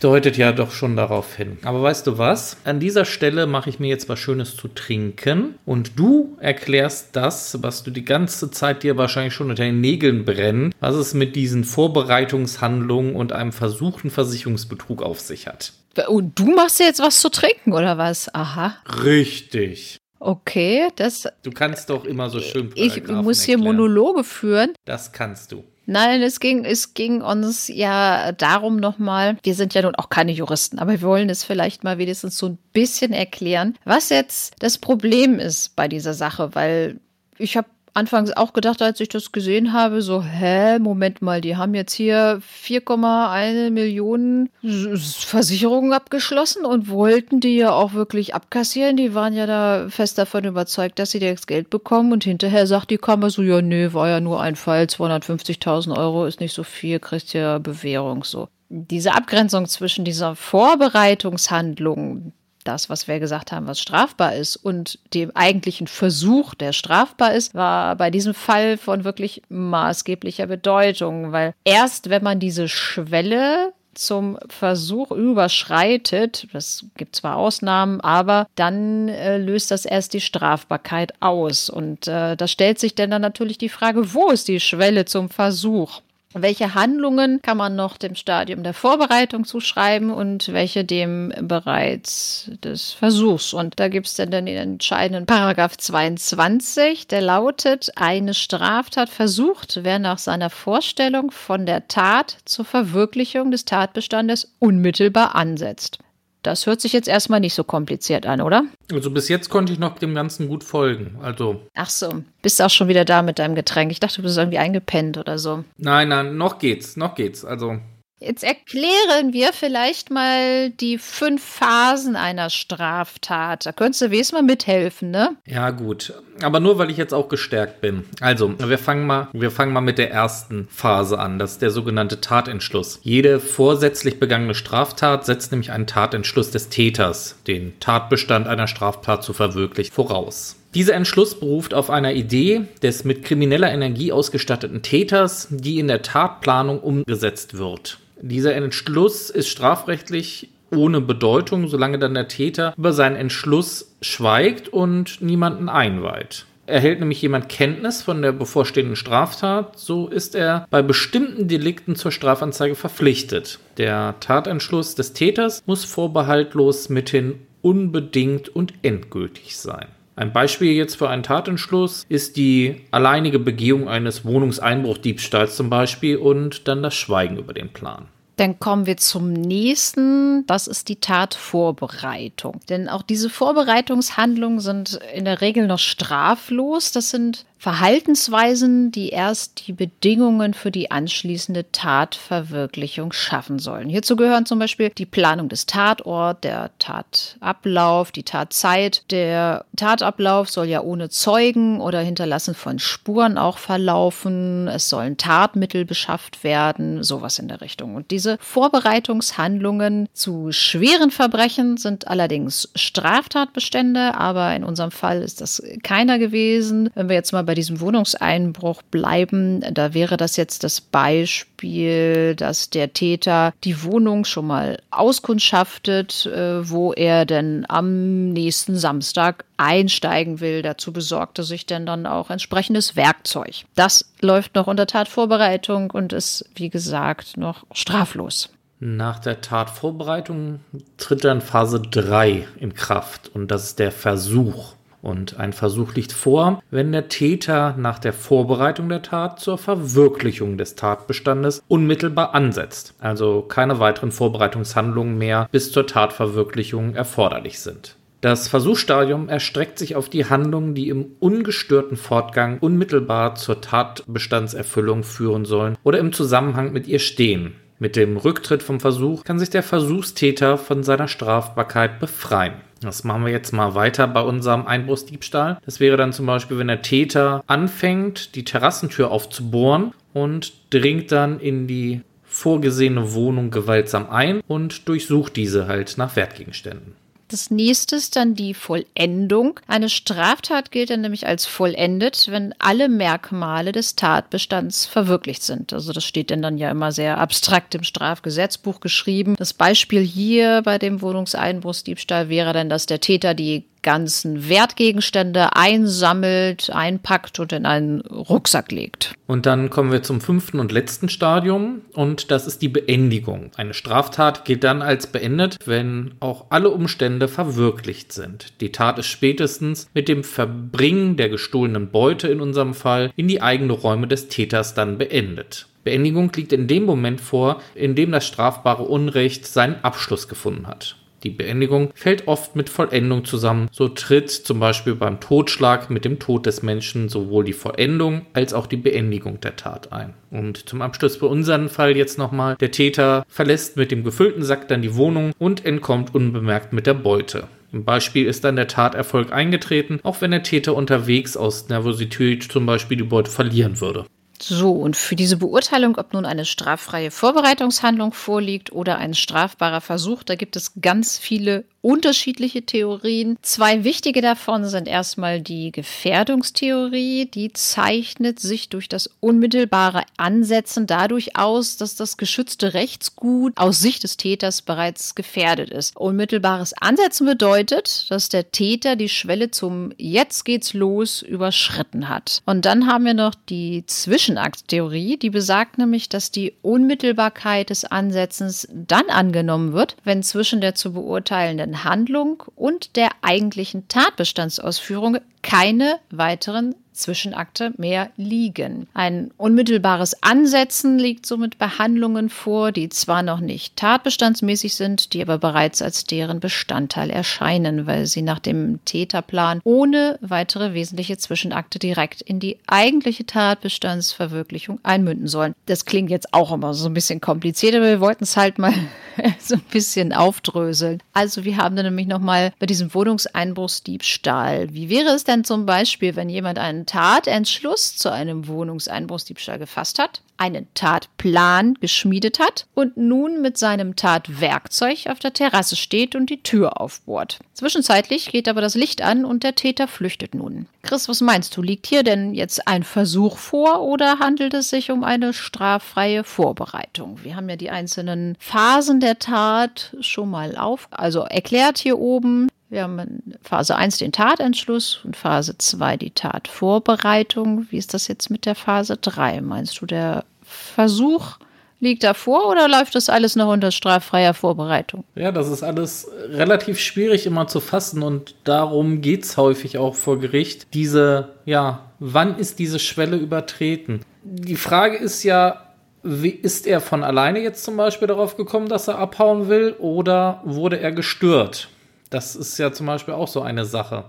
deutet ja doch schon darauf hin. Aber weißt du was? An dieser Stelle mache ich mir jetzt was Schönes zu trinken und du erklärst das, was du die ganze Zeit dir wahrscheinlich schon unter den Nägeln brennt, was es mit diesen Vorbereitungshandlungen und einem versuchten Versicherungsbetrug auf sich hat. Und du machst jetzt was zu trinken, oder was? Aha. Richtig. Okay, das. Du kannst doch immer so schön. Ich muss hier erklären. Monologe führen. Das kannst du. Nein, es ging, es ging uns ja darum nochmal, wir sind ja nun auch keine Juristen, aber wir wollen es vielleicht mal wenigstens so ein bisschen erklären, was jetzt das Problem ist bei dieser Sache, weil ich habe anfangs auch gedacht, als ich das gesehen habe, so, hä, Moment mal, die haben jetzt hier 4,1 Millionen Versicherungen abgeschlossen und wollten die ja auch wirklich abkassieren. Die waren ja da fest davon überzeugt, dass sie das Geld bekommen und hinterher sagt die Kammer so, ja, nee, war ja nur ein Fall, 250.000 Euro ist nicht so viel, kriegt ja Bewährung so diese Abgrenzung zwischen dieser Vorbereitungshandlung, das, was wir gesagt haben, was strafbar ist und dem eigentlichen Versuch, der strafbar ist, war bei diesem Fall von wirklich maßgeblicher Bedeutung, weil erst wenn man diese Schwelle zum Versuch überschreitet, das gibt zwar Ausnahmen, aber dann äh, löst das erst die Strafbarkeit aus. Und äh, da stellt sich denn dann natürlich die Frage, wo ist die Schwelle zum Versuch? Welche Handlungen kann man noch dem Stadium der Vorbereitung zuschreiben und welche dem bereits des Versuchs? Und da gibt es dann den entscheidenden Paragraph 22, der lautet, eine Straftat versucht, wer nach seiner Vorstellung von der Tat zur Verwirklichung des Tatbestandes unmittelbar ansetzt. Das hört sich jetzt erstmal nicht so kompliziert an, oder? Also bis jetzt konnte ich noch dem Ganzen gut folgen. Also. Ach so, bist auch schon wieder da mit deinem Getränk. Ich dachte, du bist irgendwie eingepennt oder so. Nein, nein, noch geht's, noch geht's. Also Jetzt erklären wir vielleicht mal die fünf Phasen einer Straftat. Da könntest du wenigstens mal mithelfen, ne? Ja, gut. Aber nur, weil ich jetzt auch gestärkt bin. Also, wir fangen mal, wir fangen mal mit der ersten Phase an. Das ist der sogenannte Tatentschluss. Jede vorsätzlich begangene Straftat setzt nämlich einen Tatentschluss des Täters, den Tatbestand einer Straftat zu verwirklichen, voraus. Dieser Entschluss beruft auf einer Idee des mit krimineller Energie ausgestatteten Täters, die in der Tatplanung umgesetzt wird. Dieser Entschluss ist strafrechtlich ohne Bedeutung, solange dann der Täter über seinen Entschluss schweigt und niemanden einweiht. Erhält nämlich jemand Kenntnis von der bevorstehenden Straftat, so ist er bei bestimmten Delikten zur Strafanzeige verpflichtet. Der Tatentschluss des Täters muss vorbehaltlos mithin unbedingt und endgültig sein. Ein Beispiel jetzt für einen Tatentschluss ist die alleinige Begehung eines Wohnungseinbruchdiebstahls zum Beispiel und dann das Schweigen über den Plan. Dann kommen wir zum nächsten. Das ist die Tatvorbereitung. Denn auch diese Vorbereitungshandlungen sind in der Regel noch straflos. Das sind Verhaltensweisen, die erst die Bedingungen für die anschließende Tatverwirklichung schaffen sollen. Hierzu gehören zum Beispiel die Planung des Tatorts, der Tatablauf, die Tatzeit. Der Tatablauf soll ja ohne Zeugen oder Hinterlassen von Spuren auch verlaufen. Es sollen Tatmittel beschafft werden, sowas in der Richtung. Und diese Vorbereitungshandlungen zu schweren Verbrechen sind allerdings Straftatbestände, aber in unserem Fall ist das keiner gewesen. Wenn wir jetzt mal bei diesem Wohnungseinbruch bleiben, da wäre das jetzt das Beispiel, dass der Täter die Wohnung schon mal auskundschaftet, äh, wo er denn am nächsten Samstag einsteigen will. Dazu besorgte sich denn dann auch entsprechendes Werkzeug. Das läuft noch unter Tatvorbereitung und ist, wie gesagt, noch straflos. Nach der Tatvorbereitung tritt dann Phase 3 in Kraft und das ist der Versuch. Und ein Versuch liegt vor, wenn der Täter nach der Vorbereitung der Tat zur Verwirklichung des Tatbestandes unmittelbar ansetzt, also keine weiteren Vorbereitungshandlungen mehr bis zur Tatverwirklichung erforderlich sind. Das Versuchsstadium erstreckt sich auf die Handlungen, die im ungestörten Fortgang unmittelbar zur Tatbestandserfüllung führen sollen oder im Zusammenhang mit ihr stehen. Mit dem Rücktritt vom Versuch kann sich der Versuchstäter von seiner Strafbarkeit befreien. Das machen wir jetzt mal weiter bei unserem Einbruchsdiebstahl. Das wäre dann zum Beispiel, wenn der Täter anfängt, die Terrassentür aufzubohren und dringt dann in die vorgesehene Wohnung gewaltsam ein und durchsucht diese halt nach Wertgegenständen. Das nächste ist dann die Vollendung. Eine Straftat gilt dann nämlich als vollendet, wenn alle Merkmale des Tatbestands verwirklicht sind. Also das steht dann, dann ja immer sehr abstrakt im Strafgesetzbuch geschrieben. Das Beispiel hier bei dem Wohnungseinbruchsdiebstahl wäre dann, dass der Täter die ganzen Wertgegenstände einsammelt, einpackt und in einen Rucksack legt. Und dann kommen wir zum fünften und letzten Stadium und das ist die Beendigung. Eine Straftat gilt dann als beendet, wenn auch alle Umstände verwirklicht sind. Die Tat ist spätestens mit dem Verbringen der gestohlenen Beute in unserem Fall in die eigenen Räume des Täters dann beendet. Beendigung liegt in dem Moment vor, in dem das strafbare Unrecht seinen Abschluss gefunden hat. Die Beendigung fällt oft mit Vollendung zusammen. So tritt zum Beispiel beim Totschlag mit dem Tod des Menschen sowohl die Vollendung als auch die Beendigung der Tat ein. Und zum Abschluss bei unserem Fall jetzt nochmal. Der Täter verlässt mit dem gefüllten Sack dann die Wohnung und entkommt unbemerkt mit der Beute. Im Beispiel ist dann der Taterfolg eingetreten, auch wenn der Täter unterwegs aus Nervosität zum Beispiel die Beute verlieren würde. So, und für diese Beurteilung, ob nun eine straffreie Vorbereitungshandlung vorliegt oder ein strafbarer Versuch, da gibt es ganz viele unterschiedliche Theorien. Zwei wichtige davon sind erstmal die Gefährdungstheorie. Die zeichnet sich durch das unmittelbare Ansetzen dadurch aus, dass das geschützte Rechtsgut aus Sicht des Täters bereits gefährdet ist. Unmittelbares Ansetzen bedeutet, dass der Täter die Schwelle zum Jetzt geht's los überschritten hat. Und dann haben wir noch die Zwischenakttheorie, die besagt nämlich, dass die Unmittelbarkeit des Ansetzens dann angenommen wird, wenn zwischen der zu beurteilenden Handlung und der eigentlichen Tatbestandsausführung keine weiteren Zwischenakte mehr liegen. Ein unmittelbares Ansetzen liegt somit bei Handlungen vor, die zwar noch nicht tatbestandsmäßig sind, die aber bereits als deren Bestandteil erscheinen, weil sie nach dem Täterplan ohne weitere wesentliche Zwischenakte direkt in die eigentliche Tatbestandsverwirklichung einmünden sollen. Das klingt jetzt auch immer so ein bisschen kompliziert, aber wir wollten es halt mal [laughs] so ein bisschen aufdröseln. Also wir haben dann nämlich nochmal bei diesem Wohnungseinbruchsdiebstahl. Wie wäre es denn zum Beispiel, wenn jemand einen Tatentschluss zu einem Wohnungseinbruchsdiebstahl gefasst hat, einen Tatplan geschmiedet hat und nun mit seinem Tatwerkzeug auf der Terrasse steht und die Tür aufbohrt. Zwischenzeitlich geht aber das Licht an und der Täter flüchtet nun. Chris, was meinst du? Liegt hier denn jetzt ein Versuch vor oder handelt es sich um eine straffreie Vorbereitung? Wir haben ja die einzelnen Phasen der Tat schon mal auf, also erklärt hier oben. Wir haben in Phase 1 den Tatentschluss und Phase 2 die Tatvorbereitung. Wie ist das jetzt mit der Phase 3? Meinst du, der Versuch liegt davor oder läuft das alles noch unter straffreier Vorbereitung? Ja, das ist alles relativ schwierig immer zu fassen und darum geht es häufig auch vor Gericht. Diese, ja, wann ist diese Schwelle übertreten? Die Frage ist ja, wie, ist er von alleine jetzt zum Beispiel darauf gekommen, dass er abhauen will oder wurde er gestört? Das ist ja zum Beispiel auch so eine Sache.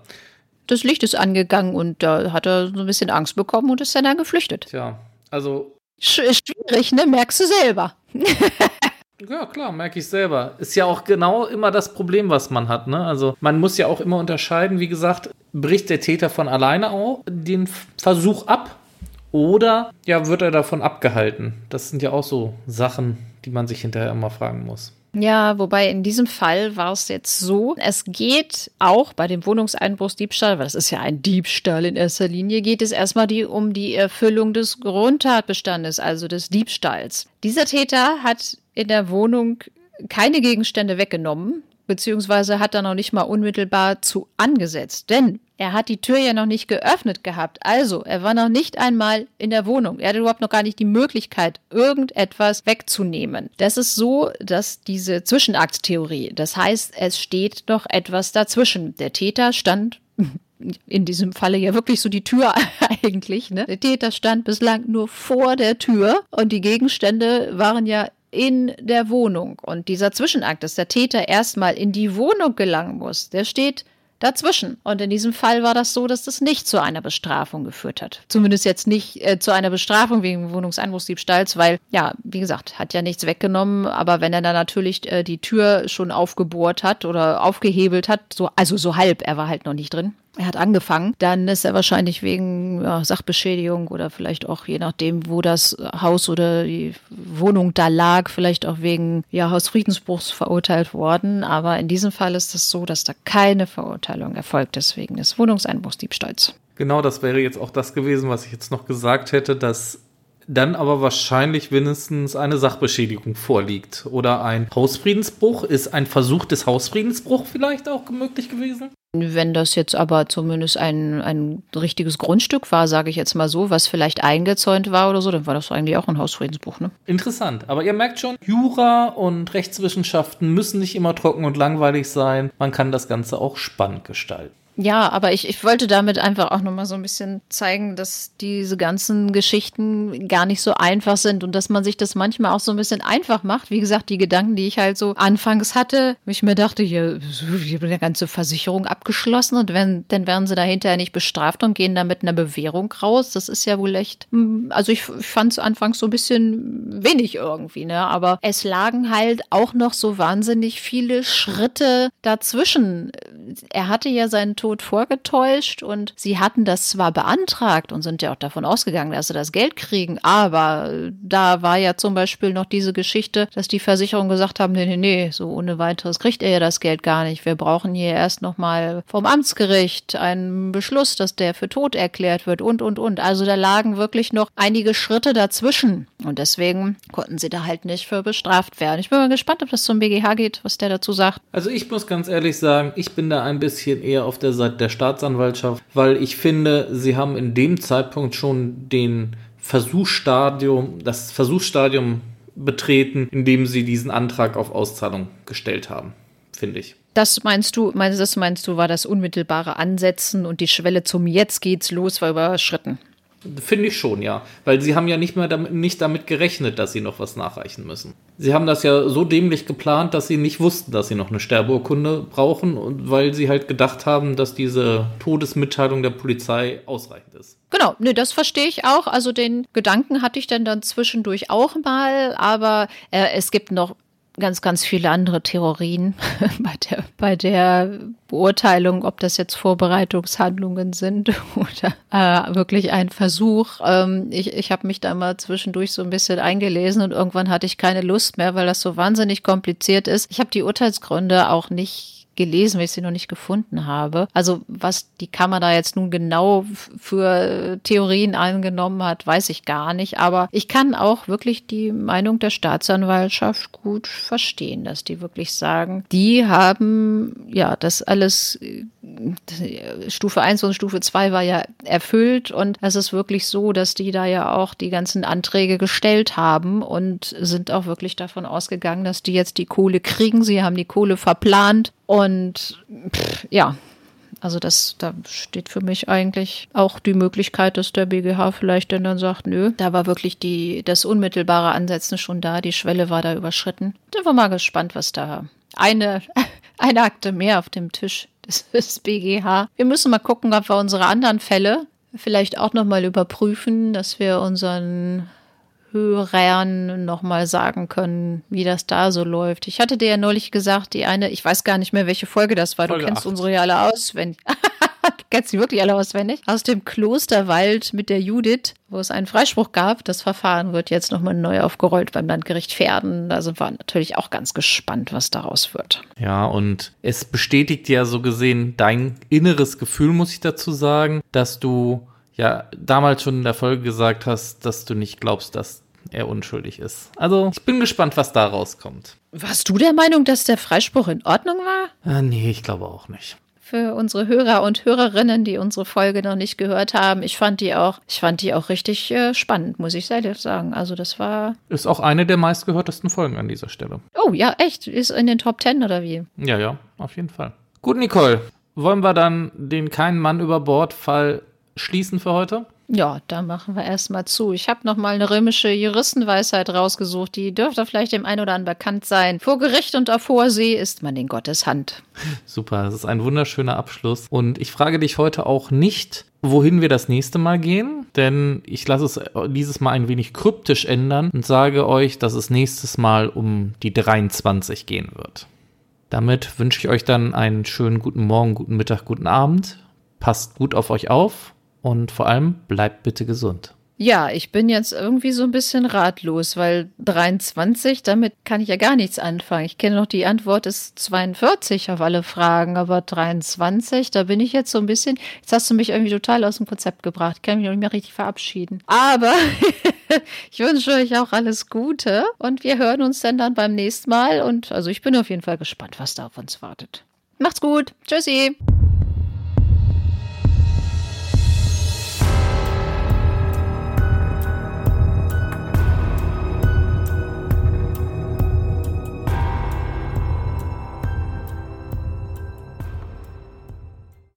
Das Licht ist angegangen und da hat er so ein bisschen Angst bekommen und ist dann, dann geflüchtet. Tja, also. Schwierig, ne? Merkst du selber. [laughs] Ja, klar, merke ich selber. Ist ja auch genau immer das Problem, was man hat. Ne? Also man muss ja auch immer unterscheiden, wie gesagt, bricht der Täter von alleine auch den Versuch ab oder ja, wird er davon abgehalten? Das sind ja auch so Sachen, die man sich hinterher immer fragen muss. Ja, wobei in diesem Fall war es jetzt so, es geht auch bei dem Wohnungseinbruchsdiebstahl, weil das ist ja ein Diebstahl in erster Linie, geht es erstmal die, um die Erfüllung des Grundtatbestandes, also des Diebstahls. Dieser Täter hat in der Wohnung keine Gegenstände weggenommen, beziehungsweise hat er noch nicht mal unmittelbar zu angesetzt. Denn er hat die Tür ja noch nicht geöffnet gehabt. Also, er war noch nicht einmal in der Wohnung. Er hatte überhaupt noch gar nicht die Möglichkeit, irgendetwas wegzunehmen. Das ist so, dass diese Zwischenakttheorie, das heißt, es steht noch etwas dazwischen. Der Täter stand [laughs] in diesem Falle ja wirklich so die Tür [laughs] eigentlich. Ne? Der Täter stand bislang nur vor der Tür und die Gegenstände waren ja in der Wohnung. Und dieser Zwischenakt, dass der Täter erstmal in die Wohnung gelangen muss, der steht dazwischen. Und in diesem Fall war das so, dass das nicht zu einer Bestrafung geführt hat. Zumindest jetzt nicht äh, zu einer Bestrafung wegen Wohnungseinbruchsdiebstahls, weil, ja, wie gesagt, hat ja nichts weggenommen. Aber wenn er dann natürlich äh, die Tür schon aufgebohrt hat oder aufgehebelt hat, so, also so halb, er war halt noch nicht drin, er hat angefangen, dann ist er wahrscheinlich wegen ja, Sachbeschädigung oder vielleicht auch je nachdem, wo das Haus oder die Wohnung da lag, vielleicht auch wegen ja, Hausfriedensbruchs verurteilt worden. Aber in diesem Fall ist es so, dass da keine Verurteilung erfolgt ist wegen des Wohnungseinbruchsdiebstahls. Genau, das wäre jetzt auch das gewesen, was ich jetzt noch gesagt hätte, dass dann aber wahrscheinlich mindestens eine Sachbeschädigung vorliegt. Oder ein Hausfriedensbruch. Ist ein Versuch des Hausfriedensbruchs vielleicht auch möglich gewesen? Wenn das jetzt aber zumindest ein, ein richtiges Grundstück war, sage ich jetzt mal so, was vielleicht eingezäunt war oder so, dann war das eigentlich auch ein Hausfriedensbruch. Ne? Interessant. Aber ihr merkt schon, Jura und Rechtswissenschaften müssen nicht immer trocken und langweilig sein. Man kann das Ganze auch spannend gestalten. Ja, aber ich, ich wollte damit einfach auch nochmal so ein bisschen zeigen, dass diese ganzen Geschichten gar nicht so einfach sind und dass man sich das manchmal auch so ein bisschen einfach macht. Wie gesagt, die Gedanken, die ich halt so anfangs hatte, ich mir dachte, hier, ich habe eine ganze Versicherung abgeschlossen und wenn, dann werden sie da hinterher nicht bestraft und gehen da mit einer Bewährung raus. Das ist ja wohl echt, hm, also ich, ich fand es anfangs so ein bisschen wenig irgendwie, ne? Aber es lagen halt auch noch so wahnsinnig viele Schritte dazwischen. Er hatte ja seinen Tod Tod vorgetäuscht und sie hatten das zwar beantragt und sind ja auch davon ausgegangen, dass sie das Geld kriegen, aber da war ja zum Beispiel noch diese Geschichte, dass die Versicherung gesagt haben, nee, nee, nee, so ohne weiteres kriegt er ja das Geld gar nicht. Wir brauchen hier erst nochmal vom Amtsgericht einen Beschluss, dass der für tot erklärt wird und, und, und. Also da lagen wirklich noch einige Schritte dazwischen und deswegen konnten sie da halt nicht für bestraft werden. Ich bin mal gespannt, ob das zum BGH geht, was der dazu sagt. Also ich muss ganz ehrlich sagen, ich bin da ein bisschen eher auf der Seite der Staatsanwaltschaft, weil ich finde, sie haben in dem Zeitpunkt schon den Versuchsstadium, das Versuchsstadium betreten, indem sie diesen Antrag auf Auszahlung gestellt haben, finde ich. Das meinst du, meinst, das meinst du, war das unmittelbare Ansetzen und die Schwelle zum Jetzt geht's los war überschritten? Finde ich schon, ja. Weil sie haben ja nicht mehr damit, nicht damit gerechnet, dass sie noch was nachreichen müssen. Sie haben das ja so dämlich geplant, dass sie nicht wussten, dass sie noch eine Sterbeurkunde brauchen und weil sie halt gedacht haben, dass diese Todesmitteilung der Polizei ausreichend ist. Genau, ne, das verstehe ich auch. Also den Gedanken hatte ich dann dann zwischendurch auch mal, aber äh, es gibt noch ganz, ganz viele andere Theorien [laughs] bei der, bei der Beurteilung, ob das jetzt Vorbereitungshandlungen sind [laughs] oder äh, wirklich ein Versuch. Ähm, ich ich habe mich da mal zwischendurch so ein bisschen eingelesen und irgendwann hatte ich keine Lust mehr, weil das so wahnsinnig kompliziert ist. Ich habe die Urteilsgründe auch nicht gelesen, weil ich sie noch nicht gefunden habe. Also was die Kammer da jetzt nun genau für Theorien angenommen hat, weiß ich gar nicht. Aber ich kann auch wirklich die Meinung der Staatsanwaltschaft gut verstehen, dass die wirklich sagen, die haben ja das alles Stufe 1 und Stufe 2 war ja erfüllt und es ist wirklich so, dass die da ja auch die ganzen Anträge gestellt haben und sind auch wirklich davon ausgegangen, dass die jetzt die Kohle kriegen. Sie haben die Kohle verplant und pff, ja, also das, da steht für mich eigentlich auch die Möglichkeit, dass der BGH vielleicht dann, sagt, nö, da war wirklich die, das unmittelbare Ansetzen schon da, die Schwelle war da überschritten. Sind wir mal gespannt, was da eine, [laughs] eine Akte mehr auf dem Tisch des BGH. Wir müssen mal gucken, ob wir unsere anderen Fälle vielleicht auch nochmal überprüfen, dass wir unseren Hörern nochmal sagen können, wie das da so läuft. Ich hatte dir ja neulich gesagt, die eine, ich weiß gar nicht mehr, welche Folge das war. Folge du kennst 8. unsere ja alle auswendig. [laughs] kennt sie wirklich alle auswendig. Aus dem Klosterwald mit der Judith, wo es einen Freispruch gab. Das Verfahren wird jetzt nochmal neu aufgerollt beim Landgericht Pferden. Da sind wir natürlich auch ganz gespannt, was daraus wird. Ja, und es bestätigt ja so gesehen dein inneres Gefühl, muss ich dazu sagen, dass du ja damals schon in der Folge gesagt hast, dass du nicht glaubst, dass er unschuldig ist. Also ich bin gespannt, was da rauskommt. Warst du der Meinung, dass der Freispruch in Ordnung war? Äh, nee, ich glaube auch nicht. Für unsere Hörer und Hörerinnen, die unsere Folge noch nicht gehört haben, ich fand die auch, ich fand die auch richtig äh, spannend, muss ich selbst sagen. Also das war. Ist auch eine der meistgehörtesten Folgen an dieser Stelle. Oh ja, echt? Ist in den Top Ten oder wie? Ja, ja, auf jeden Fall. Gut, Nicole. Wollen wir dann den Kein Mann über Bord Fall schließen für heute? Ja, da machen wir erstmal zu. Ich habe noch mal eine römische Juristenweisheit rausgesucht, die dürfte vielleicht dem einen oder anderen bekannt sein. Vor Gericht und auf hoher See ist man in Gottes Hand. Super, das ist ein wunderschöner Abschluss. Und ich frage dich heute auch nicht, wohin wir das nächste Mal gehen, denn ich lasse es dieses Mal ein wenig kryptisch ändern und sage euch, dass es nächstes Mal um die 23 gehen wird. Damit wünsche ich euch dann einen schönen guten Morgen, guten Mittag, guten Abend. Passt gut auf euch auf und vor allem bleibt bitte gesund. Ja, ich bin jetzt irgendwie so ein bisschen ratlos, weil 23, damit kann ich ja gar nichts anfangen. Ich kenne noch die Antwort ist 42 auf alle Fragen, aber 23, da bin ich jetzt so ein bisschen, jetzt hast du mich irgendwie total aus dem Konzept gebracht. Ich kann mich noch nicht mehr richtig verabschieden. Aber [laughs] ich wünsche euch auch alles Gute und wir hören uns dann dann beim nächsten Mal und also ich bin auf jeden Fall gespannt, was da auf uns wartet. Macht's gut. Tschüssi.